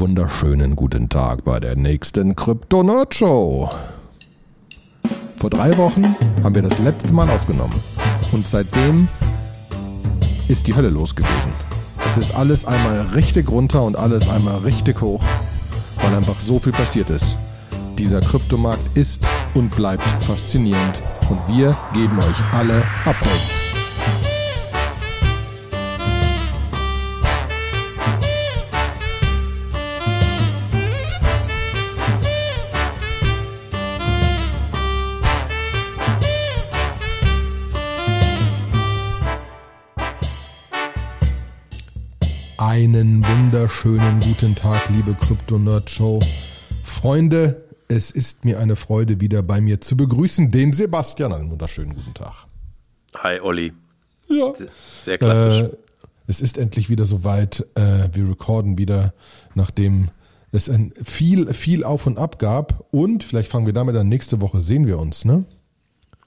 wunderschönen guten Tag bei der nächsten Kryptonaut Show. Vor drei Wochen haben wir das letzte Mal aufgenommen und seitdem ist die Hölle los gewesen. Es ist alles einmal richtig runter und alles einmal richtig hoch, weil einfach so viel passiert ist. Dieser Kryptomarkt ist und bleibt faszinierend und wir geben euch alle Updates. Einen wunderschönen guten Tag, liebe Krypto-Nerd-Show. Freunde, es ist mir eine Freude, wieder bei mir zu begrüßen, den Sebastian. Einen wunderschönen guten Tag. Hi, Olli. Ja. Sehr klassisch. Äh, es ist endlich wieder soweit. Äh, wir recorden wieder, nachdem es ein viel, viel auf und ab gab. Und vielleicht fangen wir damit an. Nächste Woche sehen wir uns, ne?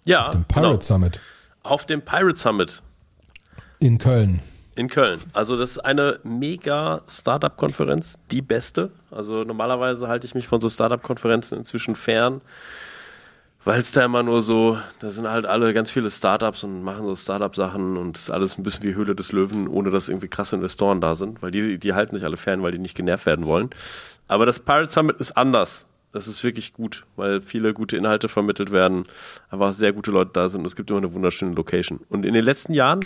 ja, Auf dem Pirate genau. Summit Auf dem Pirate Summit in Köln. In Köln. Also das ist eine mega Startup-Konferenz, die beste. Also normalerweise halte ich mich von so Startup-Konferenzen inzwischen fern, weil es da immer nur so, da sind halt alle ganz viele Startups und machen so Startup-Sachen und es ist alles ein bisschen wie Höhle des Löwen, ohne dass irgendwie krasse Investoren da sind, weil die, die halten sich alle fern, weil die nicht genervt werden wollen. Aber das Pirate Summit ist anders. Das ist wirklich gut, weil viele gute Inhalte vermittelt werden, einfach sehr gute Leute da sind und es gibt immer eine wunderschöne Location. Und in den letzten Jahren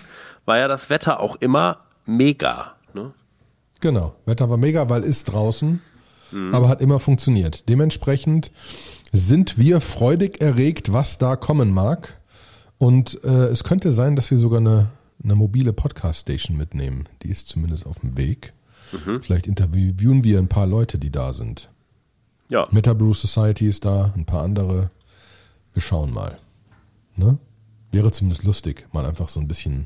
war ja das Wetter auch immer mega. Ne? Genau. Wetter war mega, weil ist draußen, aber hat immer funktioniert. Dementsprechend sind wir freudig erregt, was da kommen mag. Und äh, es könnte sein, dass wir sogar eine, eine mobile Podcast-Station mitnehmen. Die ist zumindest auf dem Weg. Vielleicht interviewen wir ein paar Leute, die da sind. Ja, Metabrew Society ist da, ein paar andere. Wir schauen mal. Ne? Wäre zumindest lustig, mal einfach so ein bisschen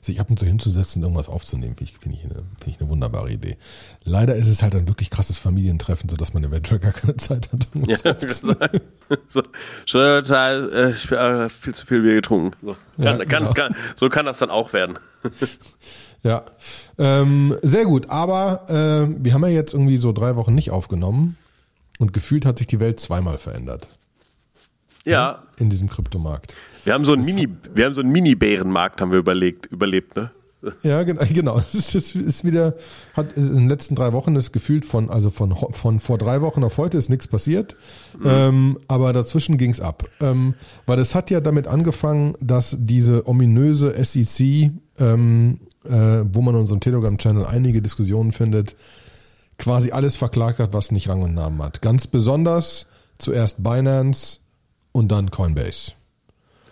sich ab und zu hinzusetzen und irgendwas aufzunehmen, finde ich, finde ich, eine, finde ich eine wunderbare Idee. Leider ist es halt ein wirklich krasses Familientreffen, sodass man eventuell gar keine Zeit hat, ja irgendwas aufzunehmen. so, schon total, äh, ich hab, äh, viel zu viel Bier getrunken. So kann, Ja, kann, genau. kann, so kann das dann auch werden. Ja, ähm, sehr gut. Aber äh, wir haben ja jetzt irgendwie so drei Wochen nicht aufgenommen und gefühlt hat sich die Welt zweimal verändert Ja, in diesem Kryptomarkt. wir haben so einen Mini, wir haben so einen Mini-Bärenmarkt, haben wir überlegt, überlebt, ne? Ja, gen- genau. Es ist, es ist wieder, hat in den letzten drei Wochen ist gefühlt von, also von, von vor drei Wochen auf heute ist nichts passiert. Ähm, aber dazwischen ging's ab. Ähm, weil es hat ja damit angefangen, dass diese ominöse SEC, ähm, äh, wo man in unserem Telegram-Channel einige Diskussionen findet, quasi alles verklagt hat, was nicht Rang und Namen hat. Ganz besonders zuerst Binance und dann Coinbase.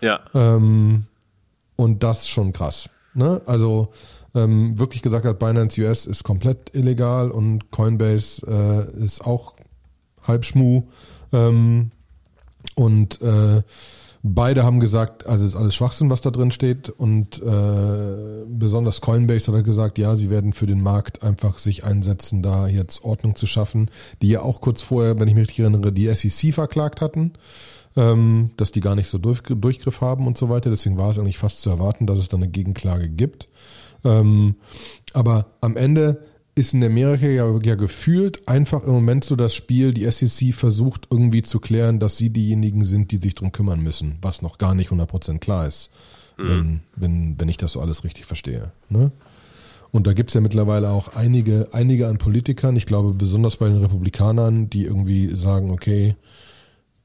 Ja. Ähm, und das schon krass. Ne? Also ähm, wirklich gesagt hat, Binance US ist komplett illegal und Coinbase äh, ist auch halb Schmu. Ähm, und äh, beide haben gesagt, also ist alles Schwachsinn, was da drin steht. Und äh, besonders Coinbase hat gesagt, ja, sie werden für den Markt einfach sich einsetzen, da jetzt Ordnung zu schaffen, die ja auch kurz vorher, wenn ich mich richtig erinnere, die SEC verklagt hatten ähm, dass die gar nicht so durch, Durchgriff haben und so weiter. Deswegen war es eigentlich fast zu erwarten, dass es da eine Gegenklage gibt. Ähm, aber am Ende ist in Amerika ja, ja gefühlt einfach im Moment so das Spiel, die SEC versucht irgendwie zu klären, dass sie diejenigen sind, die sich drum kümmern müssen, was noch gar nicht 100% klar ist, wenn, wenn, wenn ich das so alles richtig verstehe. Ne? Und da gibt's ja mittlerweile auch einige, einige an Politikern, ich glaube besonders bei den Republikanern, die irgendwie sagen, okay,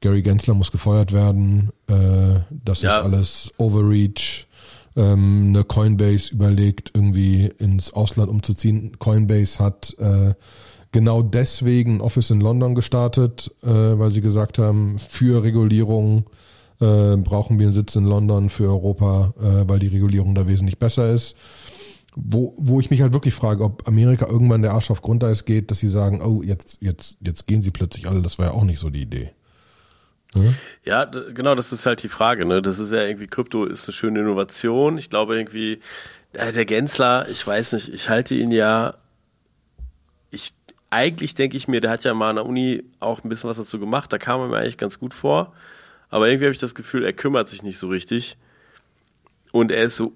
Gary Gensler muss gefeuert werden, äh, das Ja. ist alles Overreach. Ähm, eine Coinbase überlegt, irgendwie ins Ausland umzuziehen. Coinbase hat äh, genau deswegen ein Office in London gestartet, äh, weil sie gesagt haben, für Regulierung äh, brauchen wir einen Sitz in London für Europa, äh, weil die Regulierung da wesentlich besser ist. Wo, wo ich mich halt wirklich frage, ob Amerika irgendwann der Arsch auf Grundeis geht, dass sie sagen, oh, jetzt, jetzt, jetzt gehen sie plötzlich alle, das war ja auch nicht so die Idee. Ja, d- genau, das ist halt die Frage, ne? Das ist ja irgendwie, Krypto ist eine schöne Innovation. Ich glaube irgendwie, äh, der Gensler, ich weiß nicht, ich halte ihn ja, ich, eigentlich denke ich mir, der hat ja mal an der Uni auch ein bisschen was dazu gemacht, da kam er mir eigentlich ganz gut vor. Aber irgendwie habe ich das Gefühl, er kümmert sich nicht so richtig. Und er ist so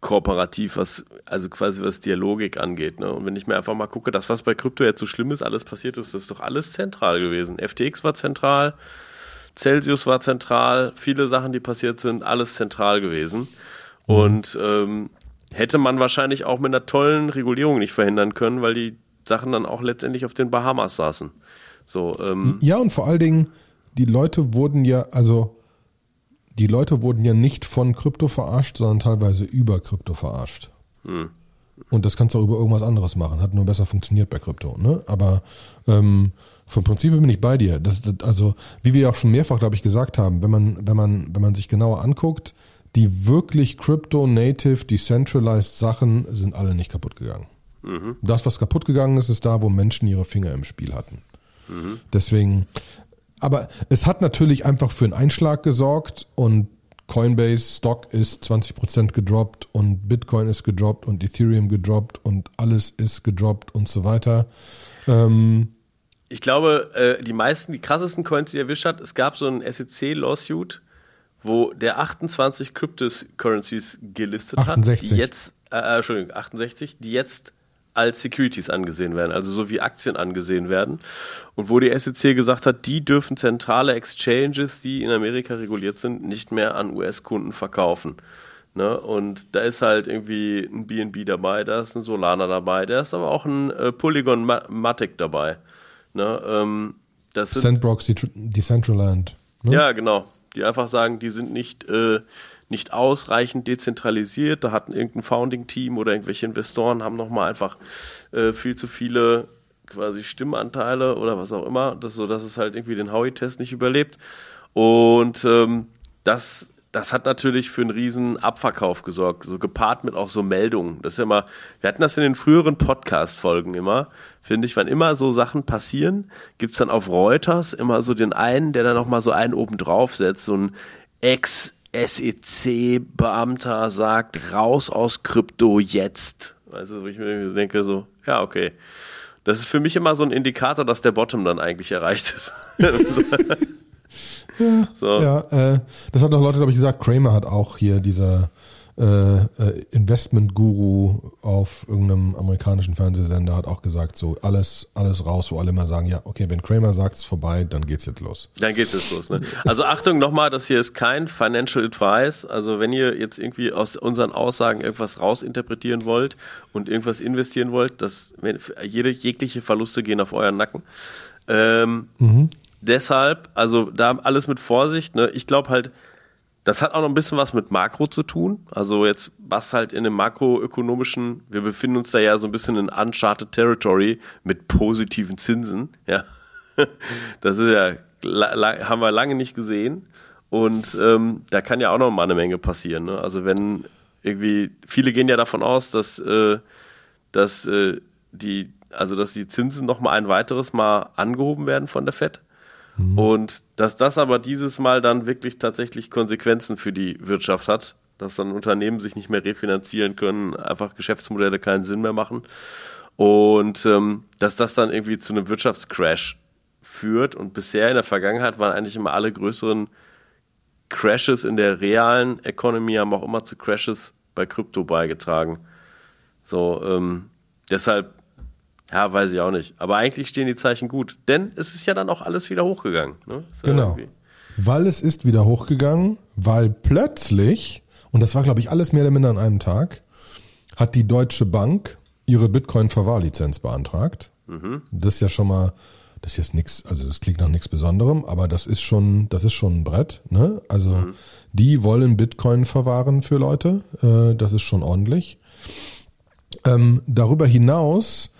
kooperativ, was, also quasi was Dialogik angeht. Ne? Und wenn ich mir einfach mal gucke, das, was bei Krypto jetzt so schlimm ist, alles passiert ist, das ist doch alles zentral gewesen. FTX war zentral, Celsius war zentral, viele Sachen, die passiert sind, alles zentral gewesen. Mhm. Und ähm, hätte man wahrscheinlich auch mit einer tollen Regulierung nicht verhindern können, weil die Sachen dann auch letztendlich auf den Bahamas saßen. So, ähm, ja, und vor allen Dingen, die Leute wurden ja, also die Leute wurden ja nicht von Krypto verarscht, sondern teilweise über Krypto verarscht. Hm. Und das kannst du auch über irgendwas anderes machen. Hat nur besser funktioniert bei Krypto. Ne? Aber ähm, vom Prinzip bin ich bei dir. Das, das, also, wie wir auch schon mehrfach, glaube ich, gesagt haben, wenn man, wenn man, wenn man sich genauer anguckt, die wirklich Crypto-Native, Decentralized Sachen sind alle nicht kaputt gegangen. Mhm. Das, was kaputt gegangen ist, ist da, wo Menschen ihre Finger im Spiel hatten. Mhm. Deswegen, aber es hat natürlich einfach für einen Einschlag gesorgt und Coinbase Stock ist 20% gedroppt und Bitcoin ist gedroppt und Ethereum gedroppt und alles ist gedroppt und so weiter. Ähm, ich glaube, äh, die meisten, die krassesten Coins, die er erwischt hat, es gab so einen SEC-Lawsuit, wo der 28 Cryptocurrencies gelistet 68. hat, die jetzt, äh, äh Entschuldigung, 68, die jetzt als Securities angesehen werden, also so wie Aktien angesehen werden. Und wo die SEC gesagt hat, die dürfen zentrale Exchanges, die in Amerika reguliert sind, nicht mehr an US-Kunden verkaufen. Ne? Und da ist halt irgendwie ein BNB dabei, da ist ein Solana dabei, da ist aber auch ein äh, Polygon Matic dabei. Ne? Ähm, das sind, Sandbox Decentraland. Ne? Ja, genau. Die einfach sagen, die sind nicht äh, nicht ausreichend dezentralisiert. Da hatten irgendein Founding-Team oder irgendwelche Investoren haben nochmal einfach äh, viel zu viele quasi Stimmanteile oder was auch immer, das, so dass es halt irgendwie den Howie-Test nicht überlebt. Und ähm, das, das hat natürlich für einen riesen Abverkauf gesorgt, so gepaart mit auch so Meldungen. Das ist ja immer, wir hatten das in den früheren Podcast-Folgen immer, finde ich, wann immer so Sachen passieren, gibt's dann auf Reuters immer so den einen, der dann nochmal so einen oben drauf setzt, so ein Ex- SEC-Beamter sagt, raus aus Krypto jetzt. Also, wo ich mir denke, so, ja, okay. Das ist für mich immer so ein Indikator, dass der Bottom dann eigentlich erreicht ist. ja, so. ja äh, das hat noch Leute, glaube ich, gesagt. Kramer hat auch hier dieser äh, äh, Investment-Guru auf irgendeinem amerikanischen Fernsehsender hat auch gesagt, so alles, alles raus, wo alle immer sagen, ja, okay, wenn Kramer sagt es vorbei, dann geht's jetzt los. Dann geht's jetzt los. Ne? Also Achtung nochmal, das hier ist kein Financial Advice. Also wenn ihr jetzt irgendwie aus unseren Aussagen irgendwas rausinterpretieren wollt und irgendwas investieren wollt, das jede jegliche Verluste gehen auf euren Nacken. Ähm, mhm. Deshalb, also da alles mit Vorsicht. Ne? Ich glaube halt, das hat auch noch ein bisschen was mit Makro zu tun. Also jetzt, was halt in dem makroökonomischen, wir befinden uns da ja so ein bisschen in uncharted territory mit positiven Zinsen. Ja, das ist ja, haben wir lange nicht gesehen. Und ähm, da kann ja auch noch mal eine Menge passieren. Ne? Also wenn irgendwie, viele gehen ja davon aus, dass, äh, dass äh, die, also dass die Zinsen noch mal ein weiteres Mal angehoben werden von der Fed. Mhm. Und dass das aber dieses Mal dann wirklich tatsächlich Konsequenzen für die Wirtschaft hat, dass dann Unternehmen sich nicht mehr refinanzieren können, einfach Geschäftsmodelle keinen Sinn mehr machen. Und ähm, dass das dann irgendwie zu einem Wirtschaftscrash führt. Und bisher in der Vergangenheit waren eigentlich immer alle größeren Crashes in der realen Economy haben auch immer zu Crashes bei Krypto beigetragen. So, ähm, deshalb ja, weiß ich auch nicht. Aber eigentlich stehen die Zeichen gut. Denn es ist ja dann auch alles wieder hochgegangen. Ne? Genau. Irgendwie. Weil es ist wieder hochgegangen, weil plötzlich, und das war, glaube ich, alles mehr oder minder an einem Tag, hat die Deutsche Bank ihre Bitcoin-Verwahrlizenz beantragt. Mhm. Das ist ja schon mal, das ist jetzt nichts, also das klingt nach nichts Besonderem, aber das ist schon, das ist schon ein Brett. Ne? Also mhm. die wollen Bitcoin verwahren für Leute. Äh, das ist schon ordentlich. Ähm, darüber hinaus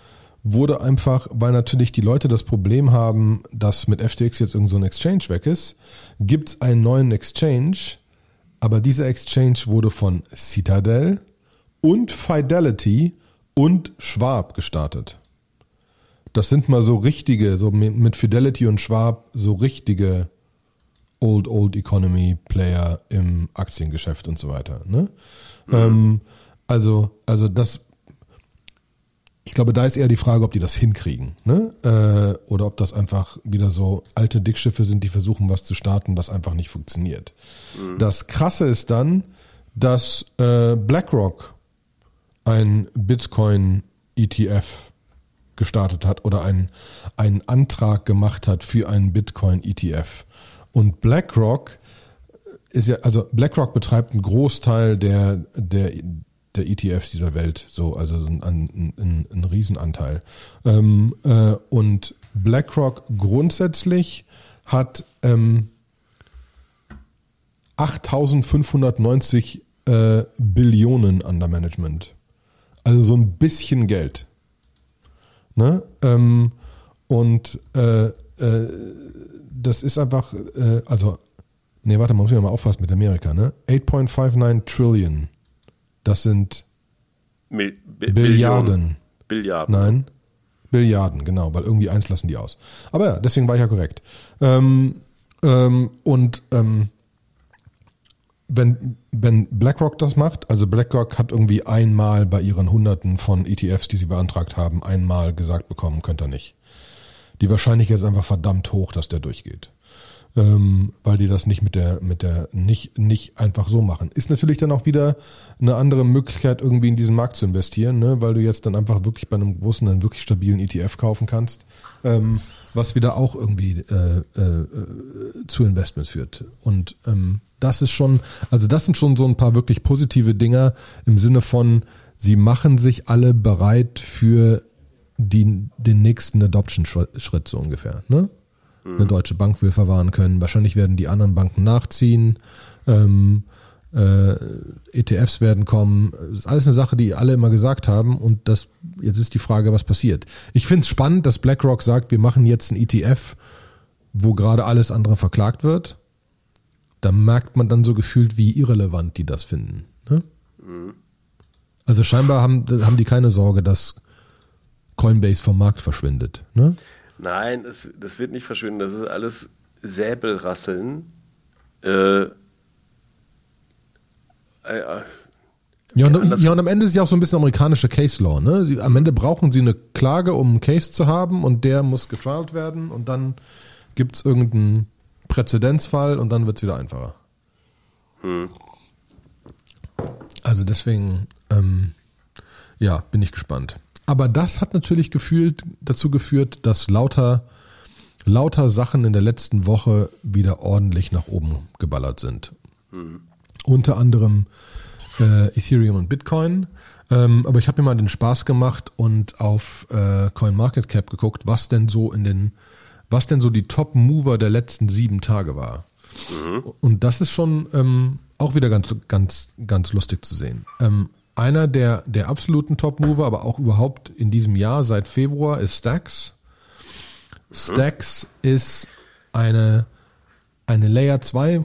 wurde einfach, weil natürlich die Leute das Problem haben, dass mit FTX jetzt irgend so ein Exchange weg ist, gibt es einen neuen Exchange, aber dieser Exchange wurde von Citadel und Fidelity und Schwab gestartet. Das sind mal so richtige, so mit Fidelity und Schwab, so richtige Old Old Economy Player im Aktiengeschäft und so weiter. Ne? Mhm. Ähm, also, also das ich glaube, da ist eher die Frage, ob die das hinkriegen, ne? Äh, oder ob das einfach wieder so alte Dickschiffe sind, die versuchen, was zu starten, was einfach nicht funktioniert. Mhm. Das Krasse ist dann, dass äh, BlackRock ein Bitcoin ETF gestartet hat oder einen, einen Antrag gemacht hat für einen Bitcoin ETF. Und BlackRock ist ja, also BlackRock betreibt einen Großteil der, der, der ETFs dieser Welt, so, also ein, ein, ein, ein Riesenanteil. Ähm, äh, und BlackRock grundsätzlich hat ähm, 8590 äh, Billionen under Management. Also so ein bisschen Geld. Ne? Ähm, und äh, äh, das ist einfach, äh, also, nee, warte, man muss ja mal aufpassen mit Amerika, ne? 8.59 Trillion. Das sind Mil Billiarden. Billiarden. Nein. Billiarden, genau, weil irgendwie eins lassen die aus. Aber ja, deswegen war ich ja korrekt. Ähm, ähm, und ähm, wenn, wenn BlackRock das macht, also BlackRock hat irgendwie einmal bei ihren Hunderten von ETFs, die sie beantragt haben, einmal gesagt bekommen, könnt ihr nicht. Die Wahrscheinlichkeit ist einfach verdammt hoch, dass der durchgeht ähm, weil die das nicht mit der, mit der, nicht, nicht einfach so machen. Ist natürlich dann auch wieder eine andere Möglichkeit, irgendwie in diesen Markt zu investieren, ne? weil du jetzt dann einfach wirklich bei einem großen, einen wirklich stabilen ETF kaufen kannst, ähm, was wieder auch irgendwie äh, äh, zu Investments führt. Und ähm, das ist schon, also das sind schon so ein paar wirklich positive Dinger im Sinne von, sie machen sich alle bereit für die, den nächsten Adoption-Schritt so ungefähr. Ne? Eine Deutsche Bank will verwahren können. Wahrscheinlich werden die anderen Banken nachziehen. Ähm, äh, ETFs werden kommen. Das ist alles eine Sache, die alle immer gesagt haben. Und das jetzt ist die Frage, was passiert. Ich finde es spannend, dass BlackRock sagt, wir machen jetzt ein ETF, wo gerade alles andere verklagt wird. Da merkt man dann so gefühlt, wie irrelevant die das finden. Ne? Also scheinbar haben, haben die keine Sorge, dass Coinbase vom Markt verschwindet. Ne? Nein, es, das wird nicht verschwinden. Das ist alles Säbelrasseln. Äh, äh, ja und, ja, und am Ende ist ja auch so ein bisschen amerikanische Case Law. Ne? Sie, am Ende brauchen sie eine Klage, um einen Case zu haben und der muss getrialt werden und dann gibt es irgendeinen Präzedenzfall und dann wird es wieder einfacher. Hm. Also deswegen, ähm, ja, bin ich gespannt. Aber das hat natürlich gefühlt, dazu geführt, dass lauter, lauter Sachen in der letzten Woche wieder ordentlich nach oben geballert sind. Mhm. Unter anderem äh, Ethereum und Bitcoin. Ähm, aber ich habe mir mal den Spaß gemacht und auf äh, CoinMarketCap geguckt, was denn so in den, was denn so die Top-Mover der letzten sieben Tage war. Mhm. Und das ist schon ähm, auch wieder ganz, ganz, ganz lustig zu sehen. Ähm, einer der, der absoluten Top-Mover, aber auch überhaupt in diesem Jahr seit Februar ist Stacks. Stacks ist eine, eine Layer 2,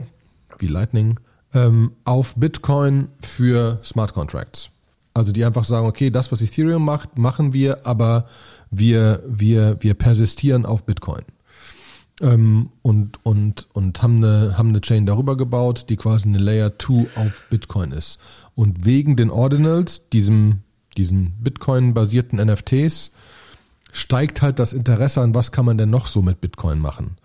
wie Lightning, ähm, auf Bitcoin für Smart Contracts. Also die einfach sagen, okay, das, was Ethereum macht, machen wir, aber wir, wir, wir persistieren auf Bitcoin ähm, und, und, und haben eine, haben eine Chain darüber gebaut, die quasi eine Layer 2 auf Bitcoin ist. Und wegen den Ordinals, diesem, diesen Bitcoin-basierten NFTs, steigt halt das Interesse an, was kann man denn noch so mit Bitcoin machen.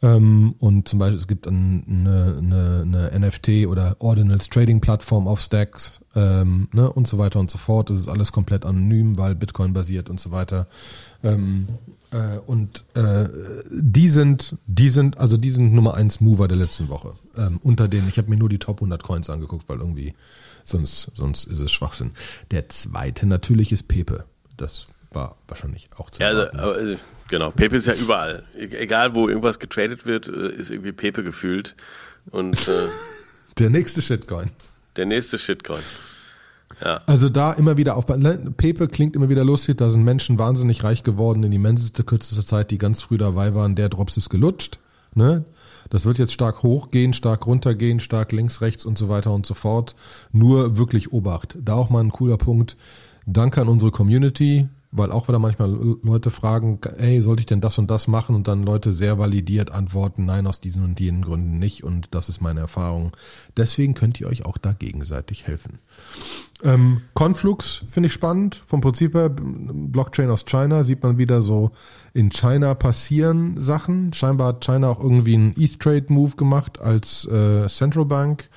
Ähm, und zum Beispiel, es gibt eine, eine, eine NFT oder Ordinals Trading Plattform auf Stacks ähm, ne, und so weiter und so fort. Das ist alles komplett anonym, weil Bitcoin basiert und so weiter. Ähm, äh, und äh, die sind, die sind, also die sind Nummer eins Mover der letzten Woche. Ähm, unter denen, ich habe mir nur die Top 100 Coins angeguckt, weil irgendwie sonst, sonst ist es Schwachsinn. Der zweite natürlich ist Pepe. Das war wahrscheinlich auch zu ja, also, aber, genau, Pepe ist ja überall. E egal, wo irgendwas getradet wird, äh, ist irgendwie Pepe gefühlt. Und äh, der nächste Shitcoin. Der nächste Shitcoin. Also da immer wieder auf Pepe klingt immer wieder lustig, da sind Menschen wahnsinnig reich geworden in immenseste kürzester Zeit, die ganz früh dabei waren, der Drops ist gelutscht. Ne? Das wird jetzt stark hochgehen, stark runtergehen, stark links, rechts und so weiter und so fort. Nur wirklich Obacht. Da auch mal ein cooler Punkt. Danke an unsere Community weil auch wieder manchmal Leute fragen, ey, sollte ich denn das und das machen? Und dann Leute sehr validiert antworten, nein, aus diesen und jenen Gründen nicht. Und das ist meine Erfahrung. Deswegen könnt ihr euch auch da gegenseitig helfen. Ähm, Conflux finde ich spannend. Vom Prinzip her, Blockchain aus China sieht man wieder so, in China passieren Sachen. Scheinbar hat China auch irgendwie einen ETH-Trade-Move gemacht als äh, Central Bank.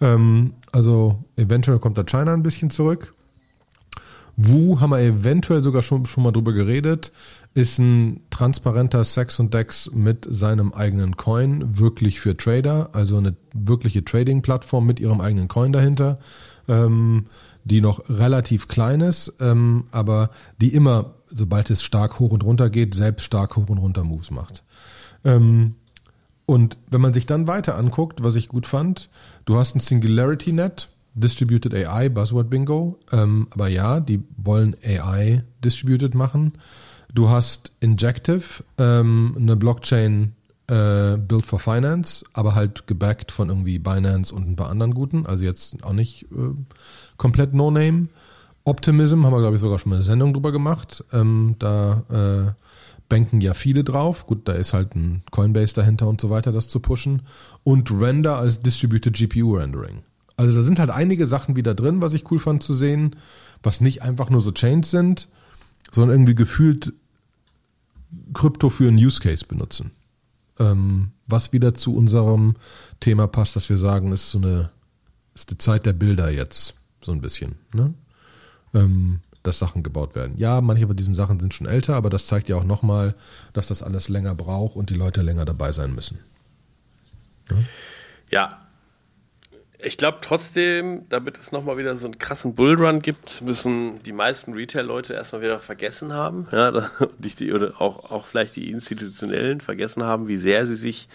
Ähm, also eventuell kommt da China ein bisschen zurück. Wu haben wir eventuell sogar schon, schon mal drüber geredet. Ist ein transparenter Sex und Dex mit seinem eigenen Coin, wirklich für Trader, also eine wirkliche Trading-Plattform mit ihrem eigenen Coin dahinter, ähm, die noch relativ klein ist, ähm, aber die immer, sobald es stark hoch und runter geht, selbst stark hoch und runter Moves macht. Ähm, und wenn man sich dann weiter anguckt, was ich gut fand, du hast ein Singularity Net, Distributed AI, Buzzword Bingo. Ähm, aber ja, die wollen AI distributed machen. Du hast Injective, ähm, eine Blockchain äh, Built for Finance, aber halt gebackt von irgendwie Binance und ein paar anderen guten. Also jetzt auch nicht äh, komplett No-Name. Optimism haben wir, glaube ich, sogar schon mal eine Sendung drüber gemacht. Ähm, da äh, banken ja viele drauf. Gut, da ist halt ein Coinbase dahinter und so weiter, das zu pushen. Und Render als Distributed GPU Rendering. Also da sind halt einige Sachen wieder drin, was ich cool fand zu sehen, was nicht einfach nur so Chains sind, sondern irgendwie gefühlt Krypto für einen Use Case benutzen. Ähm, was wieder zu unserem Thema passt, dass wir sagen, ist so eine, ist die Zeit der Bilder jetzt, so ein bisschen, ne? Ähm, dass Sachen gebaut werden. Ja, manche von diesen Sachen sind schon älter, aber das zeigt ja auch nochmal, dass das alles länger braucht und die Leute länger dabei sein müssen. Ja, ja ich glaube trotzdem, damit es nochmal wieder so einen krassen Bullrun gibt, müssen die meisten Retail-Leute erstmal wieder vergessen haben, ja, die, oder auch, auch vielleicht die Institutionellen vergessen haben, wie sehr sie sich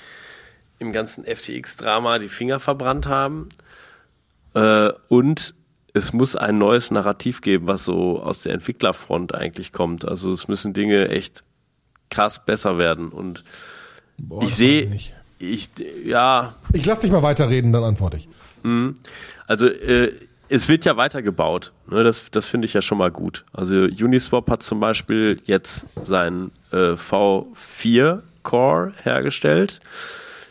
im ganzen FTX-Drama die Finger verbrannt haben. Äh, und es muss ein neues Narrativ geben, was so aus der Entwicklerfront eigentlich kommt. Also es müssen Dinge echt krass besser werden. Und Boah, ich sehe, ich, ja. Ich lass dich mal weiterreden, dann antworte ich. Mhm. Also äh, es wird ja weitergebaut. Ne? Das, das finde ich ja schon mal gut. Also Uniswap hat zum Beispiel jetzt sein äh, V4 Core hergestellt.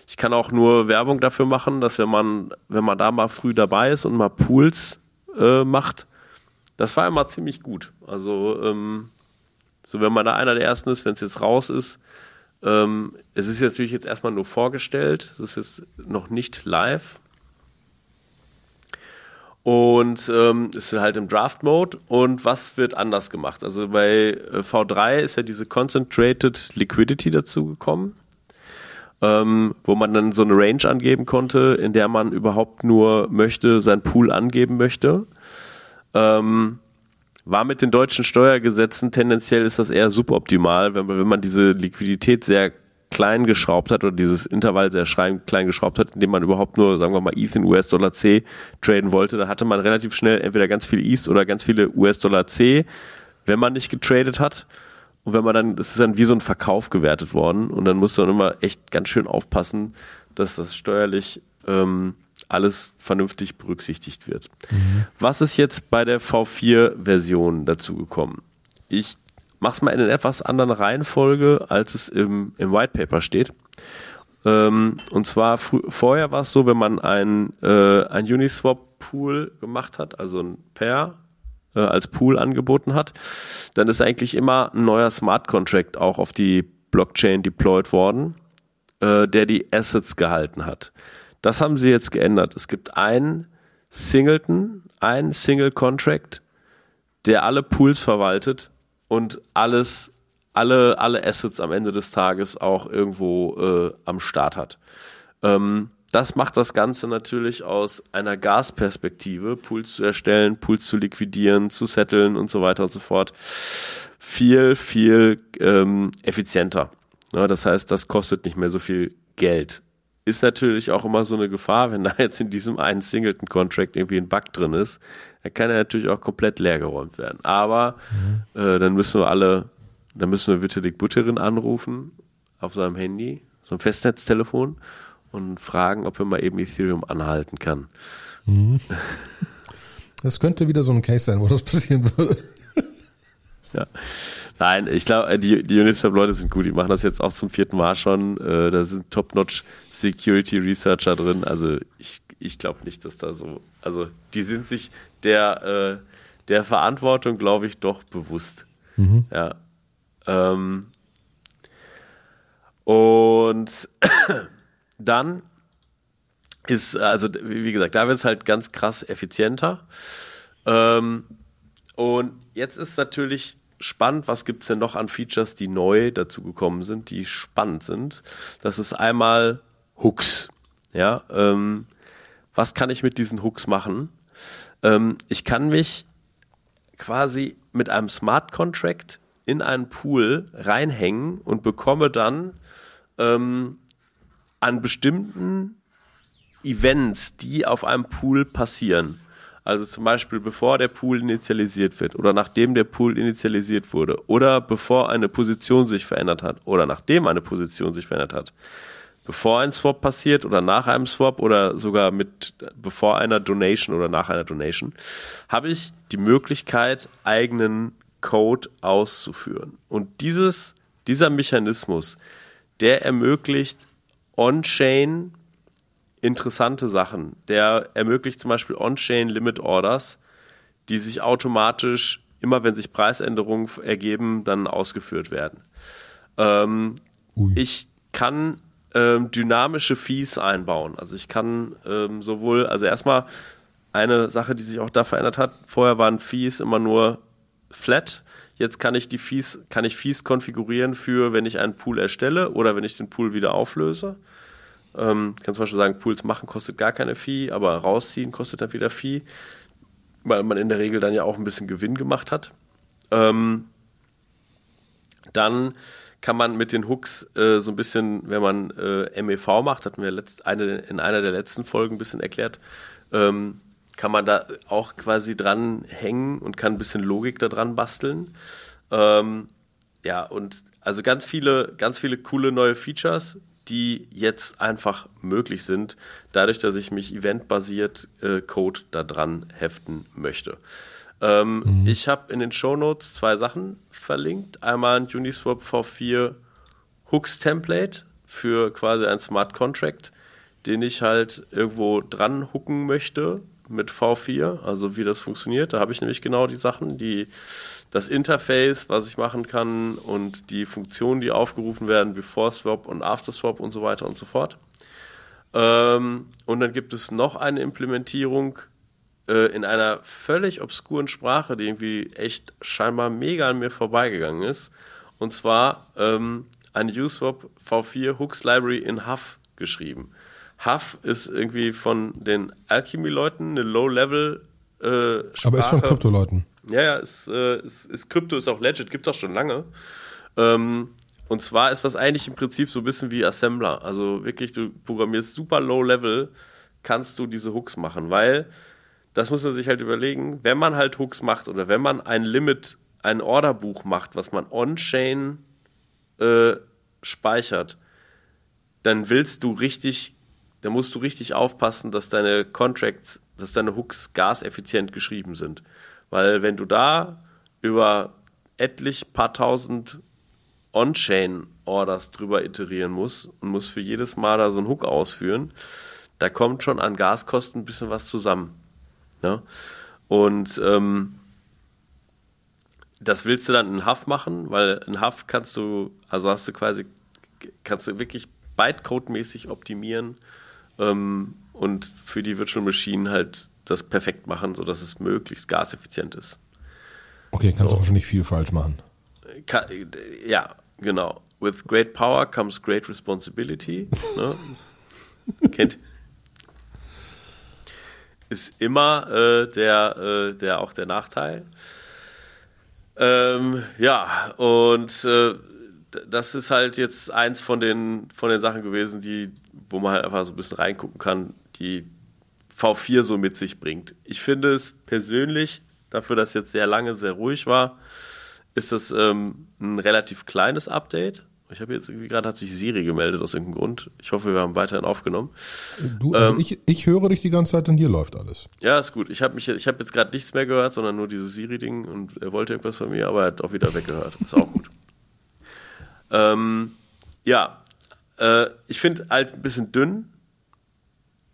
Ich kann auch nur Werbung dafür machen, dass wenn man, wenn man da mal früh dabei ist und mal Pools äh, macht, das war immer ziemlich gut. Also ähm, so wenn man da einer der ersten ist, wenn es jetzt raus ist, ähm, es ist natürlich jetzt erstmal nur vorgestellt, es ist jetzt noch nicht live, und ähm, ist halt im Draft-Mode. Und was wird anders gemacht? Also bei äh, V3 ist ja diese Concentrated Liquidity dazu gekommen, ähm, wo man dann so eine Range angeben konnte, in der man überhaupt nur möchte, sein Pool angeben möchte. Ähm, war mit den deutschen Steuergesetzen tendenziell ist das eher suboptimal, wenn man, wenn man diese Liquidität sehr klein geschraubt hat oder dieses Intervall sehr klein geschraubt hat, indem man überhaupt nur, sagen wir mal, ETH in US-Dollar C traden wollte, dann hatte man relativ schnell entweder ganz viel ETH oder ganz viele US-Dollar C, wenn man nicht getradet hat. Und wenn man dann, das ist dann wie so ein Verkauf gewertet worden und dann musst du dann immer echt ganz schön aufpassen, dass das steuerlich ähm, alles vernünftig berücksichtigt wird. Mhm. Was ist jetzt bei der V4-Version dazu gekommen? Ich mach's mal in einer etwas anderen Reihenfolge, als es im, im White Paper steht. Ähm, und zwar vorher war es so, wenn man ein, äh, ein Uniswap-Pool gemacht hat, also ein Pair äh, als Pool angeboten hat, dann ist eigentlich immer ein neuer Smart Contract auch auf die Blockchain deployed worden, äh, der die Assets gehalten hat. Das haben sie jetzt geändert. Es gibt einen Singleton, einen Single Contract, der alle Pools verwaltet und alles, alle, alle Assets am Ende des Tages auch irgendwo äh, am Start hat. Ähm, das macht das Ganze natürlich aus einer Gasperspektive, Pools zu erstellen, Pools zu liquidieren, zu setteln und so weiter und so fort, viel, viel ähm, effizienter. Ja, das heißt, das kostet nicht mehr so viel Geld. Ist natürlich auch immer so eine Gefahr, wenn da jetzt in diesem einen Singleton-Contract irgendwie ein Bug drin ist, dann kann er natürlich auch komplett leergeräumt werden. Aber mhm. äh, dann müssen wir alle, dann müssen wir Vitalik Buterin anrufen auf seinem Handy, so ein Festnetztelefon und fragen, ob er mal eben Ethereum anhalten kann. Mhm. Das könnte wieder so ein Case sein, wo das passieren würde. Ja. Nein, ich glaube, äh, die, die Uniswap-Leute sind gut. Die machen das jetzt auch zum vierten Mal schon. Äh, da sind Top-Notch Security Researcher drin. Also ich, ich glaube nicht, dass da so. Also die sind sich der, äh, der Verantwortung, glaube ich, doch bewusst. Mhm. Ja. Ähm, und dann ist, also wie gesagt, da wird es halt ganz krass effizienter. Ähm, und jetzt ist natürlich spannend, was gibt es denn noch an Features, die neu dazugekommen sind, die spannend sind. Das ist einmal Hooks. Ja, ähm, was kann ich mit diesen Hooks machen? Ähm, ich kann mich quasi mit einem Smart Contract in einen Pool reinhängen und bekomme dann ähm, an bestimmten Events, die auf einem Pool passieren, also zum Beispiel bevor der Pool initialisiert wird oder nachdem der Pool initialisiert wurde oder bevor eine Position sich verändert hat oder nachdem eine Position sich verändert hat, bevor ein Swap passiert oder nach einem Swap oder sogar mit bevor einer Donation oder nach einer Donation, habe ich die Möglichkeit, eigenen Code auszuführen. Und dieses, dieser Mechanismus, der ermöglicht on-chain interessante Sachen. Der ermöglicht zum Beispiel On-Chain Limit Orders, die sich automatisch, immer wenn sich Preisänderungen ergeben, dann ausgeführt werden. Ähm, ich kann ähm, dynamische Fees einbauen. Also ich kann ähm, sowohl, also erstmal eine Sache, die sich auch da verändert hat. Vorher waren Fees immer nur flat. Jetzt kann ich die Fees, kann ich Fees konfigurieren für, wenn ich einen Pool erstelle oder wenn ich den Pool wieder auflöse. Ähm, kann zum Beispiel sagen, Pools machen kostet gar keine Fee, aber rausziehen kostet dann wieder Fee, weil man in der Regel dann ja auch ein bisschen Gewinn gemacht hat. Ähm, dann kann man mit den Hooks äh, so ein bisschen, wenn man äh, MEV macht, hatten wir letzt, eine, in einer der letzten Folgen ein bisschen erklärt, ähm, kann man da auch quasi dran hängen und kann ein bisschen Logik da dran basteln. Ähm, ja, und also ganz viele, ganz viele coole neue Features, die jetzt einfach möglich sind, dadurch, dass ich mich eventbasiert äh, Code da dran heften möchte. Ähm, mhm. Ich habe in den Show Notes zwei Sachen verlinkt. Einmal ein Uniswap V4 Hooks Template für quasi ein Smart Contract, den ich halt irgendwo dran hooken möchte mit V4, also wie das funktioniert. Da habe ich nämlich genau die Sachen, die das Interface, was ich machen kann und die Funktionen, die aufgerufen werden, Before Swap und After Swap und so weiter und so fort. Ähm, und dann gibt es noch eine Implementierung äh, in einer völlig obskuren Sprache, die irgendwie echt scheinbar mega an mir vorbeigegangen ist. Und zwar ähm, ein USwap V4 Hooks Library in Huff geschrieben. Huff ist irgendwie von den Alchemy-Leuten eine Low-Level äh. Aber ist von Krypto-Leuten. Ja, ja, ist, äh, ist, ist Krypto, ist auch legit, gibt es auch schon lange. Ähm, und zwar ist das eigentlich im Prinzip so ein bisschen wie Assembler. Also wirklich, du programmierst super low level, kannst du diese Hooks machen, weil das muss man sich halt überlegen, wenn man halt Hooks macht oder wenn man ein Limit, ein Orderbuch macht, was man on-chain äh, speichert, dann willst du richtig, dann musst du richtig aufpassen, dass deine Contracts, dass deine Hooks gaseffizient geschrieben sind. Weil wenn du da über etlich paar tausend On-Chain-Orders drüber iterieren musst und musst für jedes Mal da so einen Hook ausführen, da kommt schon an Gaskosten ein bisschen was zusammen. Ja? Und ähm, das willst du dann in Huff machen, weil in Huff kannst du, also hast du quasi, kannst du wirklich Bytecode-mäßig optimieren ähm, und für die Virtual Machine halt das perfekt machen, sodass es möglichst gaseffizient ist. Okay, kannst so. du wahrscheinlich viel falsch machen. ja, genau. With great power comes great responsibility. ne? Kennt. Ist immer äh, der, äh, der auch der Nachteil. Ähm, ja, und äh, das ist halt jetzt eins von den, von den Sachen gewesen, die, wo man halt einfach so ein bisschen reingucken kann, die V4 so mit sich bringt. Ich finde es persönlich, dafür, dass jetzt sehr lange sehr ruhig war, ist das ähm, ein relativ kleines Update. Ich habe jetzt irgendwie gerade hat sich Siri gemeldet aus irgendeinem Grund. Ich hoffe, wir haben weiterhin aufgenommen. Du, also ähm, ich, ich höre dich die ganze Zeit und hier läuft alles. Ja, ist gut. Ich habe mich, ich habe jetzt gerade nichts mehr gehört, sondern nur dieses Siri-Ding und er wollte irgendwas von mir, aber er hat auch wieder weggehört. Ist auch gut. ähm, ja, äh, ich finde halt ein bisschen dünn,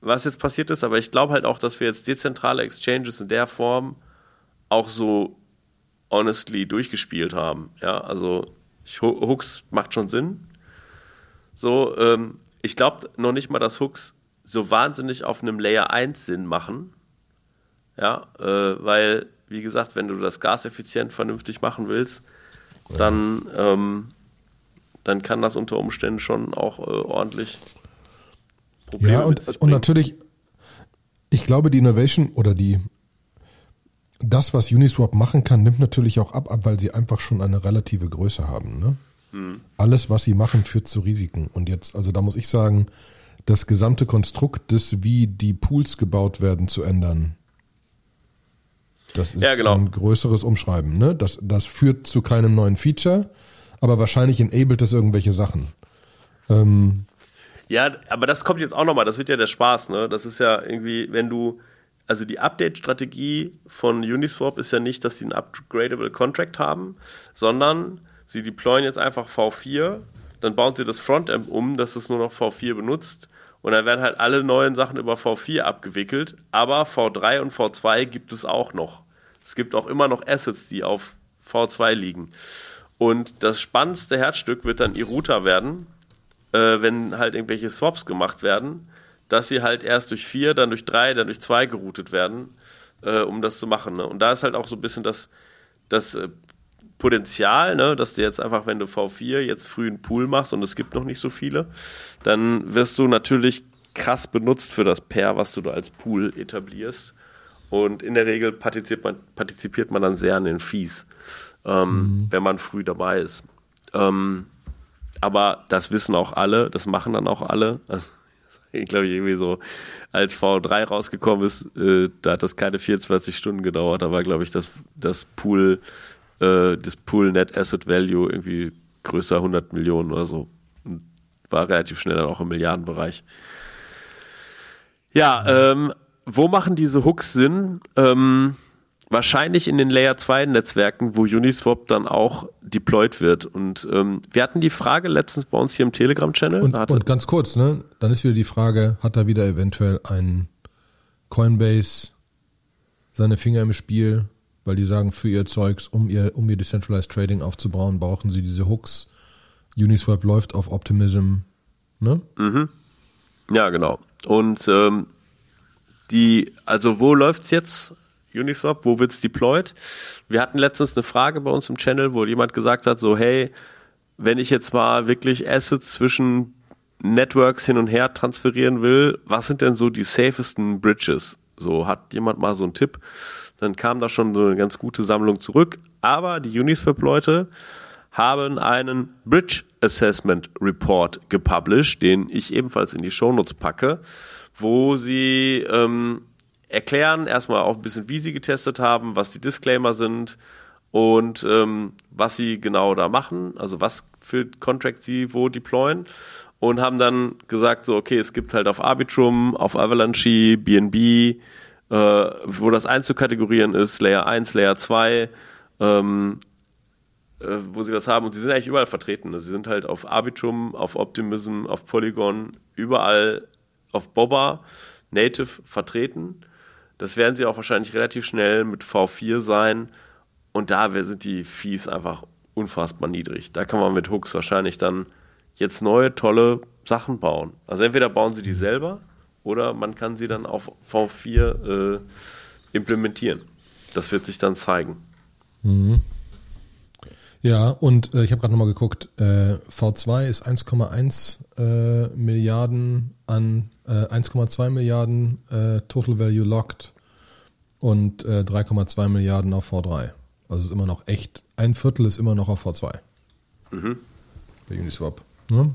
was jetzt passiert ist, aber ich glaube halt auch, dass wir jetzt dezentrale Exchanges in der Form auch so honestly durchgespielt haben. Ja, also Hooks macht schon Sinn. So, ähm, ich glaube noch nicht mal, dass Hooks so wahnsinnig auf einem Layer 1 Sinn machen. Ja, äh, weil, wie gesagt, wenn du das gaseffizient vernünftig machen willst, dann, ähm, dann kann das unter Umständen schon auch äh, ordentlich Probleme Ja, und, und natürlich, ich glaube, die Innovation oder die das, was Uniswap machen kann, nimmt natürlich auch ab, ab weil sie einfach schon eine relative Größe haben. Ne? Hm. Alles, was sie machen, führt zu Risiken. Und jetzt, also da muss ich sagen, das gesamte Konstrukt des, wie die Pools gebaut werden, zu ändern. Das ist ja, genau. ein größeres Umschreiben. Ne? Das, das führt zu keinem neuen Feature, aber wahrscheinlich enabled es irgendwelche Sachen. Ähm, ja, aber das kommt jetzt auch nochmal, das wird ja der Spaß, ne? Das ist ja irgendwie, wenn du, also die Update-Strategie von Uniswap ist ja nicht, dass sie einen upgradable Contract haben, sondern sie deployen jetzt einfach V4, dann bauen sie das Frontend um, dass es nur noch V4 benutzt und dann werden halt alle neuen Sachen über V4 abgewickelt, aber V3 und V2 gibt es auch noch. Es gibt auch immer noch Assets, die auf V2 liegen. Und das spannendste Herzstück wird dann Iruta werden, äh, wenn halt irgendwelche Swaps gemacht werden, dass sie halt erst durch 4, dann durch 3, dann durch 2 geroutet werden, äh, um das zu machen. Ne? Und da ist halt auch so ein bisschen das, das äh, Potenzial, ne, dass du jetzt einfach, wenn du V4 jetzt früh einen Pool machst und es gibt noch nicht so viele, dann wirst du natürlich krass benutzt für das Pair, was du da als Pool etablierst. Und in der Regel partizipiert man, partizipiert man dann sehr an den Fees, ähm, mhm. wenn man früh dabei ist. Ähm, aber das wissen auch alle, das machen dann auch alle. Also, ich glaube, irgendwie so, als V3 rausgekommen ist, äh, da hat das keine 24 Stunden gedauert. Da war, glaube ich, das, das Pool äh, das Pool Net Asset Value irgendwie größer 100 Millionen oder so. Und war relativ schnell dann auch im Milliardenbereich. Ja, ähm, wo machen diese Hooks Sinn? Ähm, wahrscheinlich in den Layer 2 Netzwerken, wo Uniswap dann auch deployed wird. Und ähm, wir hatten die Frage letztens bei uns hier im Telegram-Channel. Und, und, ganz kurz, ne? Dann ist wieder die Frage, hat da wieder eventuell ein Coinbase seine Finger im Spiel? weil die sagen, für ihr Zeugs, um ihr, um ihr Decentralized Trading aufzubauen, brauchen sie diese Hooks. Uniswap läuft auf Optimism, ne? Mhm. Ja, genau. Und ähm, die, also wo läuft's jetzt? Uniswap, wo wird's deployed? Wir hatten letztens eine Frage bei uns im Channel, wo jemand gesagt hat, so, hey, wenn ich jetzt mal wirklich Assets zwischen Networks hin und her transferieren will, was sind denn so die safesten Bridges? So, hat jemand mal so einen Tipp? dann kam da schon so eine ganz gute Sammlung zurück. Aber die Uniswap-Leute haben einen Bridge Assessment Report gepublished, den ich ebenfalls in die Shownotes packe, wo sie ähm, erklären erstmal auch ein bisschen, wie sie getestet haben, was die Disclaimer sind und ähm, was sie genau da machen, also was für Contracts sie wo deployen und haben dann gesagt so, okay, es gibt halt auf Arbitrum, auf Avalanche, BNB, äh, wo das einzukategorieren ist, Layer 1, Layer 2, ähm, äh, wo sie was haben. Und sie sind eigentlich überall vertreten. Also sie sind halt auf Arbitrum, auf Optimism, auf Polygon, überall auf Boba, Native vertreten. Das werden sie auch wahrscheinlich relativ schnell mit V4 sein. Und da sind die Fees einfach unfassbar niedrig. Da kann man mit Hooks wahrscheinlich dann jetzt neue, tolle Sachen bauen. Also entweder bauen sie die selber oder man kann sie dann auf V4 äh, implementieren. Das wird sich dann zeigen. Mhm. Ja, und äh, ich habe gerade nochmal geguckt, äh, V2 ist 1,1 äh, Milliarden an 1,2 äh, Milliarden äh, Total Value Locked und 3,2 Milliarden auf V3. Also ist immer noch echt, ein Viertel ist immer noch auf V2. Mhm. Bei Uniswap. Ne?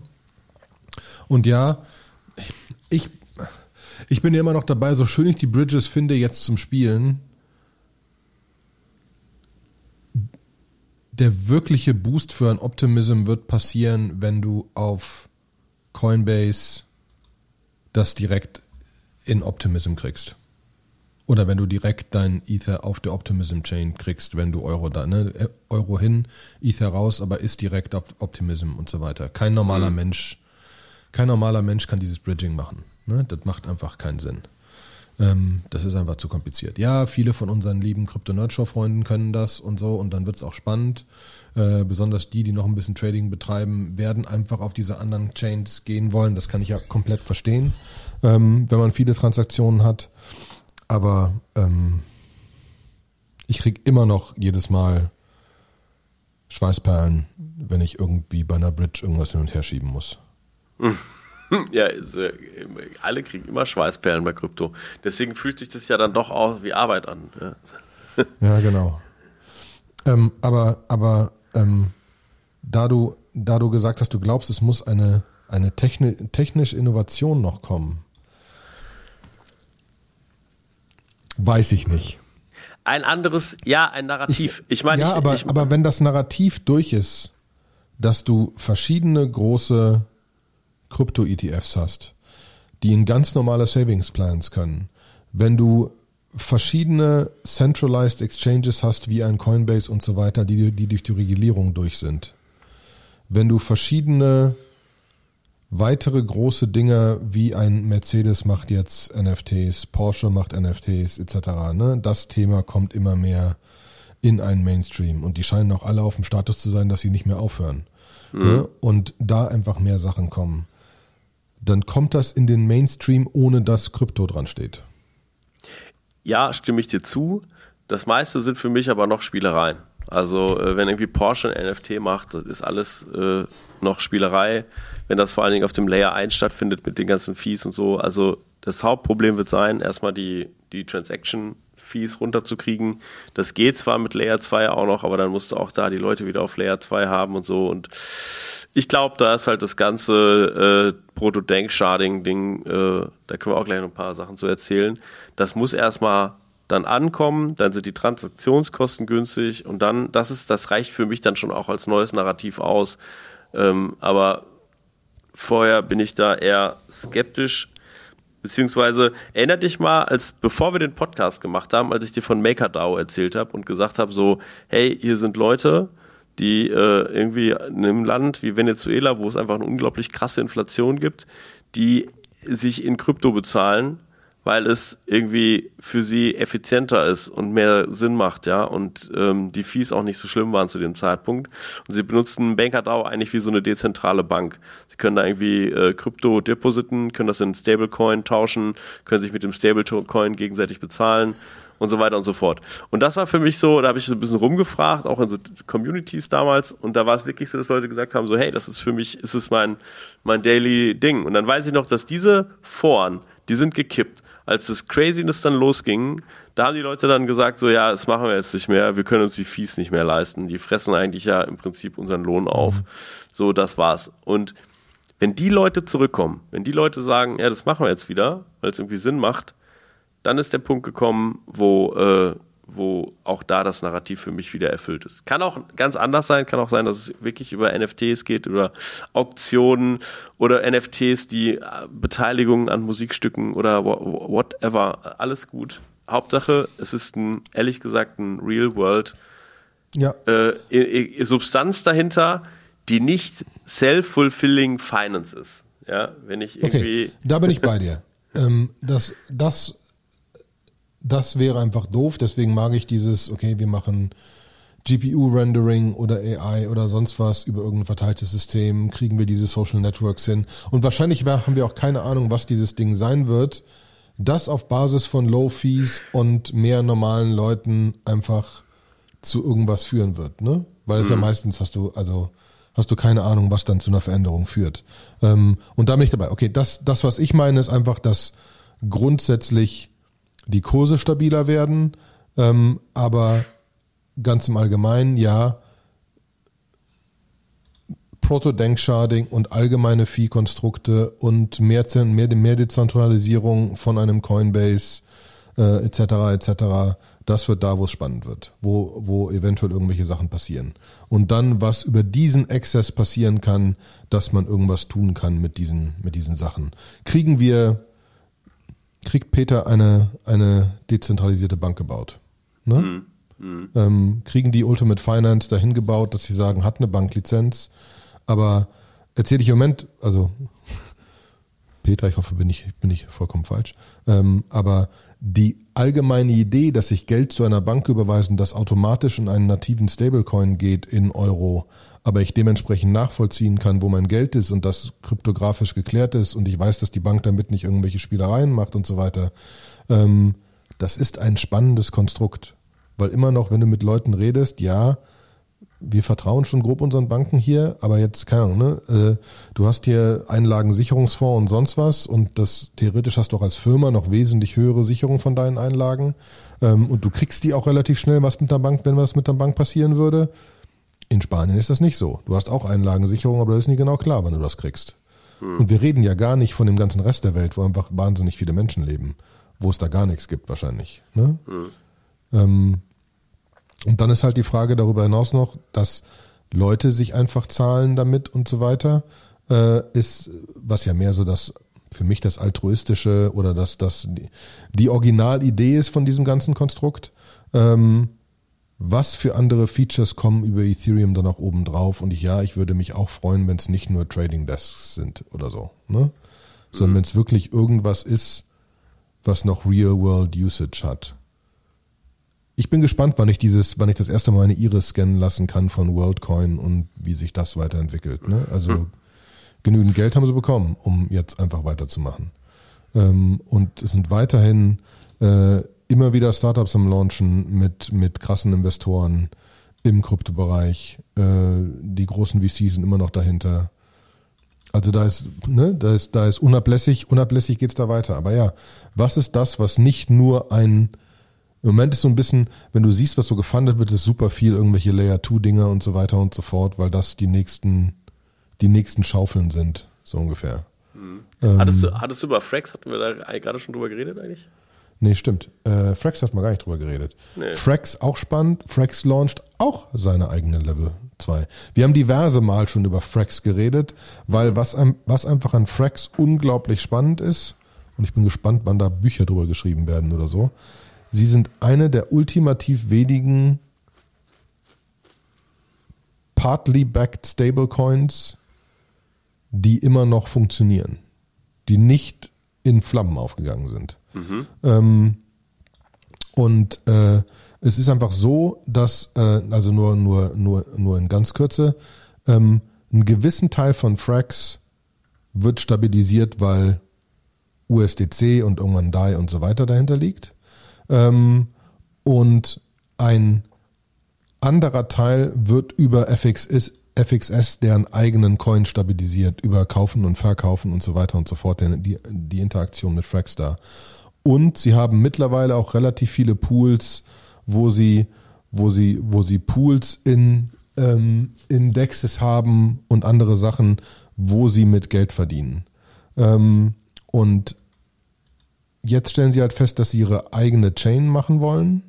Und ja, ich ich bin ja immer noch dabei, so schön ich die Bridges finde jetzt zum Spielen. Der wirkliche Boost für ein Optimism wird passieren, wenn du auf Coinbase das direkt in Optimism kriegst. Oder wenn du direkt dein Ether auf der Optimism Chain kriegst, wenn du Euro da, ne? Euro hin, Ether raus, aber ist direkt auf Optimism und so weiter. Kein normaler mhm. Mensch, kein normaler Mensch kann dieses Bridging machen. Ne? Das macht einfach keinen Sinn. Ähm, das ist einfach zu kompliziert. Ja, viele von unseren lieben Krypto-Nerdshow-Freunden können das und so und dann wird es auch spannend. Äh, besonders die, die noch ein bisschen Trading betreiben, werden einfach auf diese anderen Chains gehen wollen. Das kann ich ja komplett verstehen, ähm, wenn man viele Transaktionen hat. Aber ähm, ich krieg immer noch jedes Mal Schweißperlen, wenn ich irgendwie bei einer Bridge irgendwas hin und her schieben muss. Ja, ist, äh, alle kriegen immer Schweißperlen bei Krypto. Deswegen fühlt sich das ja dann doch auch wie Arbeit an. Ja, ja genau. Ähm, aber aber ähm, da, du, da du gesagt hast, du glaubst, es muss eine, eine techni technische Innovation noch kommen, weiß ich nicht. Ein anderes, ja, ein Narrativ. Ich, ich meine, ja, ich, aber, ich, aber wenn das Narrativ durch ist, dass du verschiedene große Krypto-ETFs hast, die in ganz normale Savings Plans können, wenn du verschiedene Centralized Exchanges hast, wie ein Coinbase und so weiter, die, die durch die Regulierung durch sind, wenn du verschiedene weitere große Dinge wie ein Mercedes macht jetzt NFTs, Porsche macht NFTs etc. Ne? Das Thema kommt immer mehr in einen Mainstream und die scheinen auch alle auf dem Status zu sein, dass sie nicht mehr aufhören. Mhm. Ne? Und da einfach mehr Sachen kommen. Dann kommt das in den Mainstream, ohne dass Krypto dran steht. Ja, stimme ich dir zu. Das meiste sind für mich aber noch Spielereien. Also äh, wenn irgendwie Porsche ein NFT macht, das ist alles äh, noch Spielerei. Wenn das vor allen Dingen auf dem Layer 1 stattfindet mit den ganzen Fees und so. Also das Hauptproblem wird sein, erstmal die, die Transaction Fees runterzukriegen. Das geht zwar mit Layer 2 auch noch, aber dann musst du auch da die Leute wieder auf Layer 2 haben und so. Und ich glaube, da ist halt das ganze äh, Proto-Denk-Sharding-Ding, äh, da können wir auch gleich noch ein paar Sachen zu erzählen. Das muss erstmal dann ankommen, dann sind die Transaktionskosten günstig und dann, das ist, das reicht für mich dann schon auch als neues Narrativ aus. Ähm, aber vorher bin ich da eher skeptisch, beziehungsweise erinnert dich mal, als bevor wir den Podcast gemacht haben, als ich dir von MakerDAO erzählt habe und gesagt habe, so, hey, hier sind Leute, die äh, irgendwie in einem Land wie Venezuela, wo es einfach eine unglaublich krasse Inflation gibt, die sich in Krypto bezahlen weil es irgendwie für sie effizienter ist und mehr Sinn macht, ja, und ähm, die Fees auch nicht so schlimm waren zu dem Zeitpunkt. Und sie benutzen BankerDAO eigentlich wie so eine dezentrale Bank. Sie können da irgendwie äh, Krypto depositen, können das in Stablecoin tauschen, können sich mit dem Stablecoin gegenseitig bezahlen und so weiter und so fort. Und das war für mich so, da habe ich so ein bisschen rumgefragt, auch in so Communities damals, und da war es wirklich so, dass Leute gesagt haben, so, hey, das ist für mich, ist es mein, mein Daily Ding. Und dann weiß ich noch, dass diese Foren, die sind gekippt als das Craziness dann losging, da haben die Leute dann gesagt, so ja, das machen wir jetzt nicht mehr, wir können uns die Fees nicht mehr leisten. Die fressen eigentlich ja im Prinzip unseren Lohn auf. Mhm. So, das war's. Und wenn die Leute zurückkommen, wenn die Leute sagen, ja, das machen wir jetzt wieder, weil es irgendwie Sinn macht, dann ist der Punkt gekommen, wo äh, wo auch da das Narrativ für mich wieder erfüllt ist. Kann auch ganz anders sein, kann auch sein, dass es wirklich über NFTs geht oder Auktionen oder NFTs, die äh, Beteiligungen an Musikstücken oder whatever, alles gut. Hauptsache, es ist ein, ehrlich gesagt, ein Real World ja. äh, Substanz dahinter, die nicht self-fulfilling Finance ist. Ja, wenn ich irgendwie. Okay, da bin ich bei dir. ähm, das, das das wäre einfach doof. Deswegen mag ich dieses, okay, wir machen GPU-Rendering oder AI oder sonst was über irgendein verteiltes System, kriegen wir diese Social Networks hin. Und wahrscheinlich haben wir auch keine Ahnung, was dieses Ding sein wird. Das auf Basis von Low Fees und mehr normalen Leuten einfach zu irgendwas führen wird, ne? Weil es mhm. ja meistens hast du, also hast du keine Ahnung, was dann zu einer Veränderung führt. Ähm, und da bin ich dabei. Okay, das, das, was ich meine, ist einfach, dass grundsätzlich die Kurse stabiler werden, ähm, aber ganz im Allgemeinen, ja, Proto-Denksharding und allgemeine Fee-Konstrukte und mehr, mehr, mehr Dezentralisierung von einem Coinbase äh, etc. etc. Das wird da, wo es spannend wird, wo, wo eventuell irgendwelche Sachen passieren. Und dann, was über diesen Access passieren kann, dass man irgendwas tun kann mit diesen, mit diesen Sachen. Kriegen wir kriegt Peter eine, eine dezentralisierte Bank gebaut. Ne? Mhm. Mhm. Ähm, kriegen die Ultimate Finance dahin gebaut, dass sie sagen, hat eine Banklizenz, aber erzähle ich im Moment, also Petra, ich hoffe, bin ich, bin ich vollkommen falsch. Ähm, aber die allgemeine Idee, dass ich Geld zu einer Bank überweisen, das automatisch in einen nativen Stablecoin geht in Euro, aber ich dementsprechend nachvollziehen kann, wo mein Geld ist und das kryptografisch geklärt ist und ich weiß, dass die Bank damit nicht irgendwelche Spielereien macht und so weiter. Ähm, das ist ein spannendes Konstrukt. Weil immer noch, wenn du mit Leuten redest, ja, wir vertrauen schon grob unseren Banken hier, aber jetzt, keine Ahnung, ne? Äh, du hast hier Einlagensicherungsfonds und sonst was und das theoretisch hast du auch als Firma noch wesentlich höhere Sicherung von deinen Einlagen ähm, und du kriegst die auch relativ schnell was mit der Bank, wenn was mit der Bank passieren würde. In Spanien ist das nicht so. Du hast auch Einlagensicherung, aber das ist nicht genau klar, wann du das kriegst. Hm. Und wir reden ja gar nicht von dem ganzen Rest der Welt, wo einfach wahnsinnig viele Menschen leben, wo es da gar nichts gibt wahrscheinlich. Ne? Hm. Ähm, und dann ist halt die Frage darüber hinaus noch, dass Leute sich einfach zahlen damit und so weiter, äh, ist, was ja mehr so das für mich das altruistische oder das, das die, Originalidee ist von diesem ganzen Konstrukt. Ähm, was für andere Features kommen über Ethereum dann auch oben drauf? Und ich, ja, ich würde mich auch freuen, wenn es nicht nur Trading Desks sind oder so, ne? Sondern mhm. wenn es wirklich irgendwas ist, was noch Real World Usage hat ich bin gespannt, wann ich dieses, wann ich das erste Mal eine Iris scannen lassen kann von WorldCoin und wie sich das weiterentwickelt. Ne? Also hm. genügend Geld haben sie bekommen, um jetzt einfach weiterzumachen. Ähm, und es sind weiterhin äh, immer wieder Startups am Launchen mit, mit krassen Investoren im Kryptobereich. Äh, die großen VCs sind immer noch dahinter. Also da ist, ne, da ist, da ist unablässig, unablässig geht's da weiter. Aber ja, was ist das, was nicht nur ein im Moment ist so ein bisschen, wenn du siehst, was so gefundet wird, ist super viel irgendwelche Layer 2 Dinger und so weiter und so fort, weil das die nächsten, die nächsten Schaufeln sind, so ungefähr. Mhm. Ähm, hattest, du, hattest du über Frax, hatten wir da gerade schon drüber geredet eigentlich? Nee, stimmt. Äh, Frax hat man gar nicht drüber geredet. Nee. Frax auch spannend. Frax launcht auch seine eigene Level 2. Wir haben diverse Mal schon über Frax geredet, weil was, was einfach an Frax unglaublich spannend ist, und ich bin gespannt, wann da Bücher drüber geschrieben werden oder so, Sie sind eine der ultimativ wenigen partly backed Stablecoins, die immer noch funktionieren, die nicht in Flammen aufgegangen sind. Mhm. Ähm, und äh, es ist einfach so, dass, äh, also nur, nur, nur, nur in ganz Kürze, ähm, einen gewissen Teil von Frax wird stabilisiert, weil USDC und irgendwann DAI und so weiter dahinter liegt. Ähm, und ein anderer Teil wird über FXS, FXS deren eigenen Coin stabilisiert, über Kaufen und Verkaufen und so weiter und so fort, die, die Interaktion mit Fragstar. Und sie haben mittlerweile auch relativ viele Pools, wo sie, wo sie, wo sie Pools in ähm, Indexes haben und andere Sachen, wo sie mit Geld verdienen. Ähm, und Jetzt stellen sie halt fest, dass sie ihre eigene Chain machen wollen.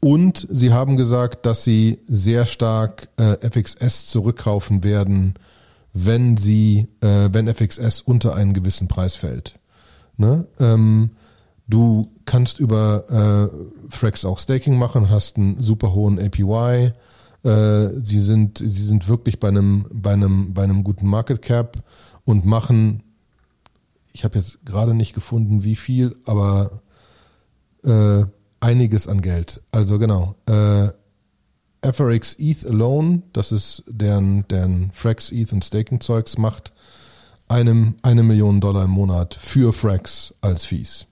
Und sie haben gesagt, dass sie sehr stark äh, FXS zurückkaufen werden, wenn sie, äh, wenn FXS unter einen gewissen Preis fällt. Ne? Ähm, du kannst über äh, Frax auch Staking machen, hast einen super hohen APY. Äh, sie sind, sie sind wirklich bei einem, bei einem, bei einem guten Market Cap und machen ich habe jetzt gerade nicht gefunden, wie viel, aber äh, einiges an Geld. Also genau. Äh, FRX ETH alone, das ist deren, deren Frax ETH und Staking Zeugs, macht einem eine Million Dollar im Monat für Frax als Fees.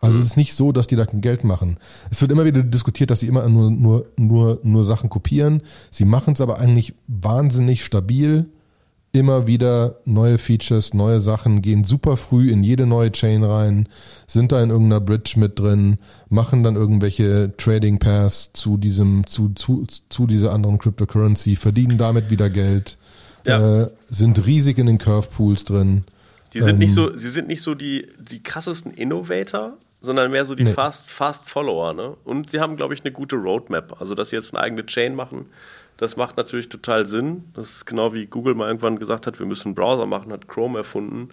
Also es ist nicht so, dass die da kein Geld machen. Es wird immer wieder diskutiert, dass sie immer nur, nur, nur, nur Sachen kopieren. Sie machen es aber eigentlich wahnsinnig stabil immer wieder neue Features, neue Sachen, gehen super früh in jede neue Chain rein, sind da in irgendeiner Bridge mit drin, machen dann irgendwelche Trading Paths zu diesem, zu, zu, zu dieser anderen Cryptocurrency, verdienen damit wieder Geld, ja. äh, sind riesig in den Curve Pools drin. Die sind ähm, nicht so, sie sind nicht so die, die krassesten Innovator, sondern mehr so die nee. Fast, Fast Follower, ne? Und sie haben, glaube ich, eine gute Roadmap. Also, dass sie jetzt eine eigene Chain machen, Das macht natürlich total Sinn. Das ist genau wie Google mal irgendwann gesagt hat, wir müssen einen Browser machen, hat Chrome erfunden.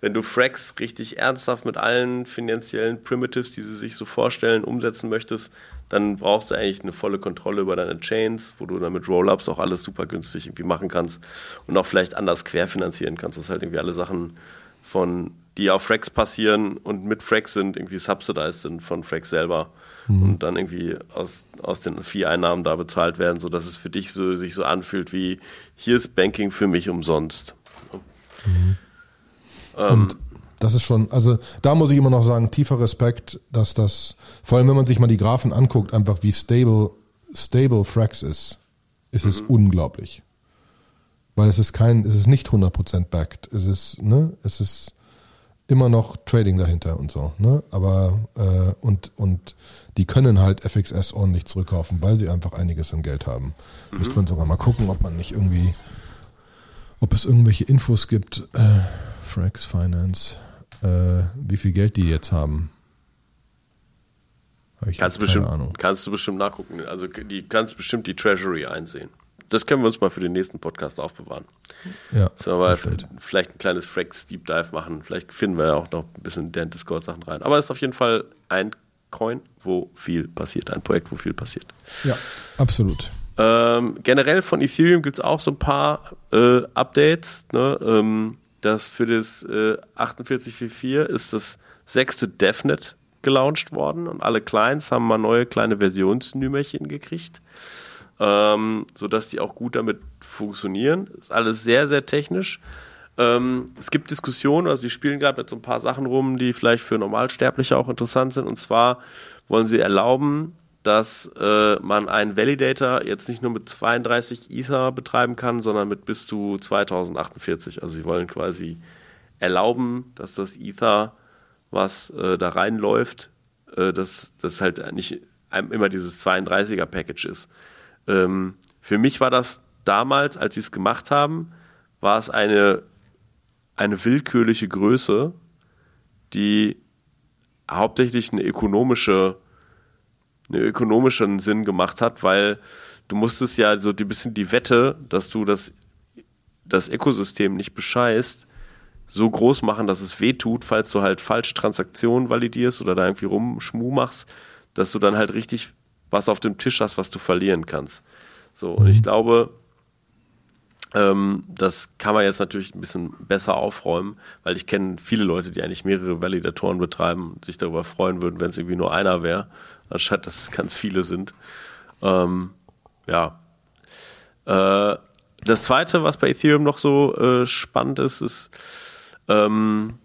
Wenn du Frax richtig ernsthaft mit allen finanziellen Primitives, die sie sich so vorstellen, umsetzen möchtest, dann brauchst du eigentlich eine volle Kontrolle über deine Chains, wo du dann mit Rollups auch alles super günstig irgendwie machen kannst und auch vielleicht anders querfinanzieren kannst. Das ist halt irgendwie alle Sachen von, die auf Frax passieren und mit Frax sind, irgendwie subsidized sind von Frax selber mhm. und dann irgendwie aus, aus den Vieh-Einnahmen da bezahlt werden, sodass es für dich so, sich so anfühlt wie, hier ist Banking für mich umsonst. Mhm. Ähm, das ist schon, also da muss ich immer noch sagen, tiefer Respekt, dass das, vor allem wenn man sich mal die Graphen anguckt, einfach wie stable, stable Frax ist, ist mhm. es unglaublich. Weil es ist kein, es ist nicht 100% backed. Es ist, ne, es ist immer noch Trading dahinter und so, ne, aber, äh, und, und die können halt FXS ordentlich zurückkaufen, weil sie einfach einiges an Geld haben. Mhm. Müsste man sogar mal gucken, ob man nicht irgendwie, ob es irgendwelche Infos gibt, äh, Frax Finance, äh, wie viel Geld die jetzt haben. Hab kannst, du bestimmt, Ahnung. kannst du bestimmt nachgucken. Also die kannst bestimmt die Treasury einsehen. Das können wir uns mal für den nächsten Podcast aufbewahren. Ja. So, aber vielleicht ein kleines Frax Deep Dive machen. Vielleicht finden wir ja auch noch ein bisschen den Discord-Sachen rein. Aber es ist auf jeden Fall ein Coin, wo viel passiert. Ein Projekt, wo viel passiert. Ja, absolut. Ähm, generell von Ethereum gibt es auch so ein paar äh, Updates. Ne? Ähm, das für das äh, 4844 ist das sechste DevNet gelauncht worden und alle Clients haben mal neue kleine Versionsnümerchen gekriegt, ähm, sodass die auch gut damit funktionieren. Ist alles sehr, sehr technisch. Ähm, es gibt Diskussionen, also sie spielen gerade mit so ein paar Sachen rum, die vielleicht für Normalsterbliche auch interessant sind. Und zwar wollen sie erlauben, dass äh, man einen Validator jetzt nicht nur mit 32 Ether betreiben kann, sondern mit bis zu 2048. Also sie wollen quasi erlauben, dass das Ether, was äh, da reinläuft, äh, dass das halt nicht immer dieses 32er Package ist. Ähm, für mich war das damals, als sie es gemacht haben, war es eine, eine willkürliche Größe, die hauptsächlich eine ökonomische einen ökonomischen Sinn gemacht hat, weil du musstest ja so ein bisschen die Wette, dass du das, das Ökosystem nicht bescheißt, so groß machen, dass es weh tut, falls du halt falsche Transaktionen validierst oder da irgendwie rumschmu machst, dass du dann halt richtig was auf dem Tisch hast, was du verlieren kannst. So, und ich mhm. glaube, ähm, das kann man jetzt natürlich ein bisschen besser aufräumen, weil ich kenne viele Leute, die eigentlich mehrere Validatoren betreiben und sich darüber freuen würden, wenn es irgendwie nur einer wäre anstatt dass es ganz viele sind. Ähm, ja. Äh, das zweite, was bei Ethereum noch so äh, spannend ist, ist, ähm,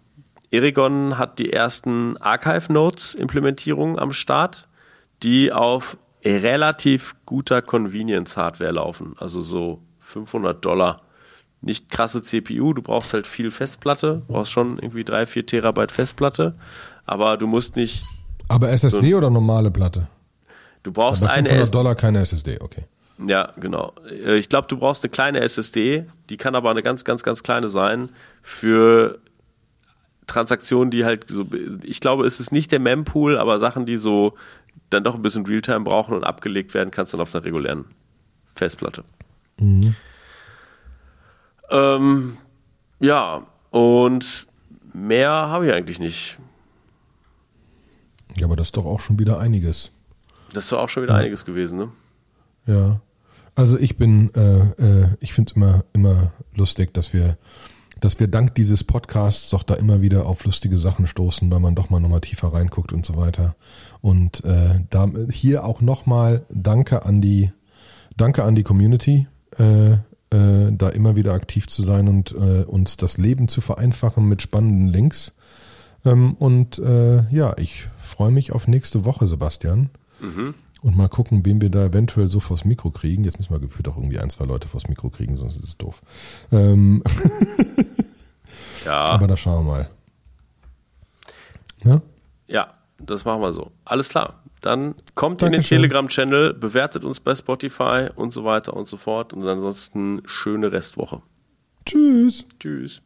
Erigon hat die ersten Archive-Nodes-Implementierungen am Start, die auf relativ guter Convenience-Hardware laufen. Also so 500 Dollar. Nicht krasse CPU, du brauchst halt viel Festplatte, brauchst schon irgendwie 3, 4 Terabyte Festplatte, aber du musst nicht aber SSD so, oder normale Platte? Du brauchst Aber eine 500 Dollar keine SSD, okay. Ja, genau. Äh, ich glaube, du brauchst eine kleine SSD, die kann aber eine ganz, ganz, ganz kleine sein für Transaktionen, die halt so, ich glaube, es ist nicht der Mempool, aber Sachen, die so dann doch ein bisschen Realtime brauchen und abgelegt werden, kannst dann auf einer regulären Festplatte. Mhm. Ähm, ja, und mehr habe ich eigentlich nicht. Ja, aber das ist doch auch schon wieder einiges. Das ist doch auch schon wieder ja. einiges gewesen, ne? Ja. Also ich bin, äh, äh, ich finde es immer, immer lustig, dass wir, dass wir dank dieses Podcasts doch da immer wieder auf lustige Sachen stoßen, weil man doch mal nochmal tiefer reinguckt und so weiter. Und äh, da hier auch nochmal Danke an die, Danke an die Community, äh, äh, da immer wieder aktiv zu sein und äh, uns das Leben zu vereinfachen mit spannenden Links. Ähm, und äh, ja, ich freue mich auf nächste Woche, Sebastian. Mhm. Und mal gucken, wen wir da eventuell so vors Mikro kriegen. Jetzt müssen wir gefühlt auch irgendwie ein, zwei Leute vors Mikro kriegen, sonst ist es doof. Ähm ja. Aber da schauen wir mal. Ja? Ja, das machen wir so. Alles klar. Dann kommt Dankeschön. in den Telegram-Channel, bewertet uns bei Spotify und so weiter und so fort. Und ansonsten schöne Restwoche. Tschüss. Tschüss.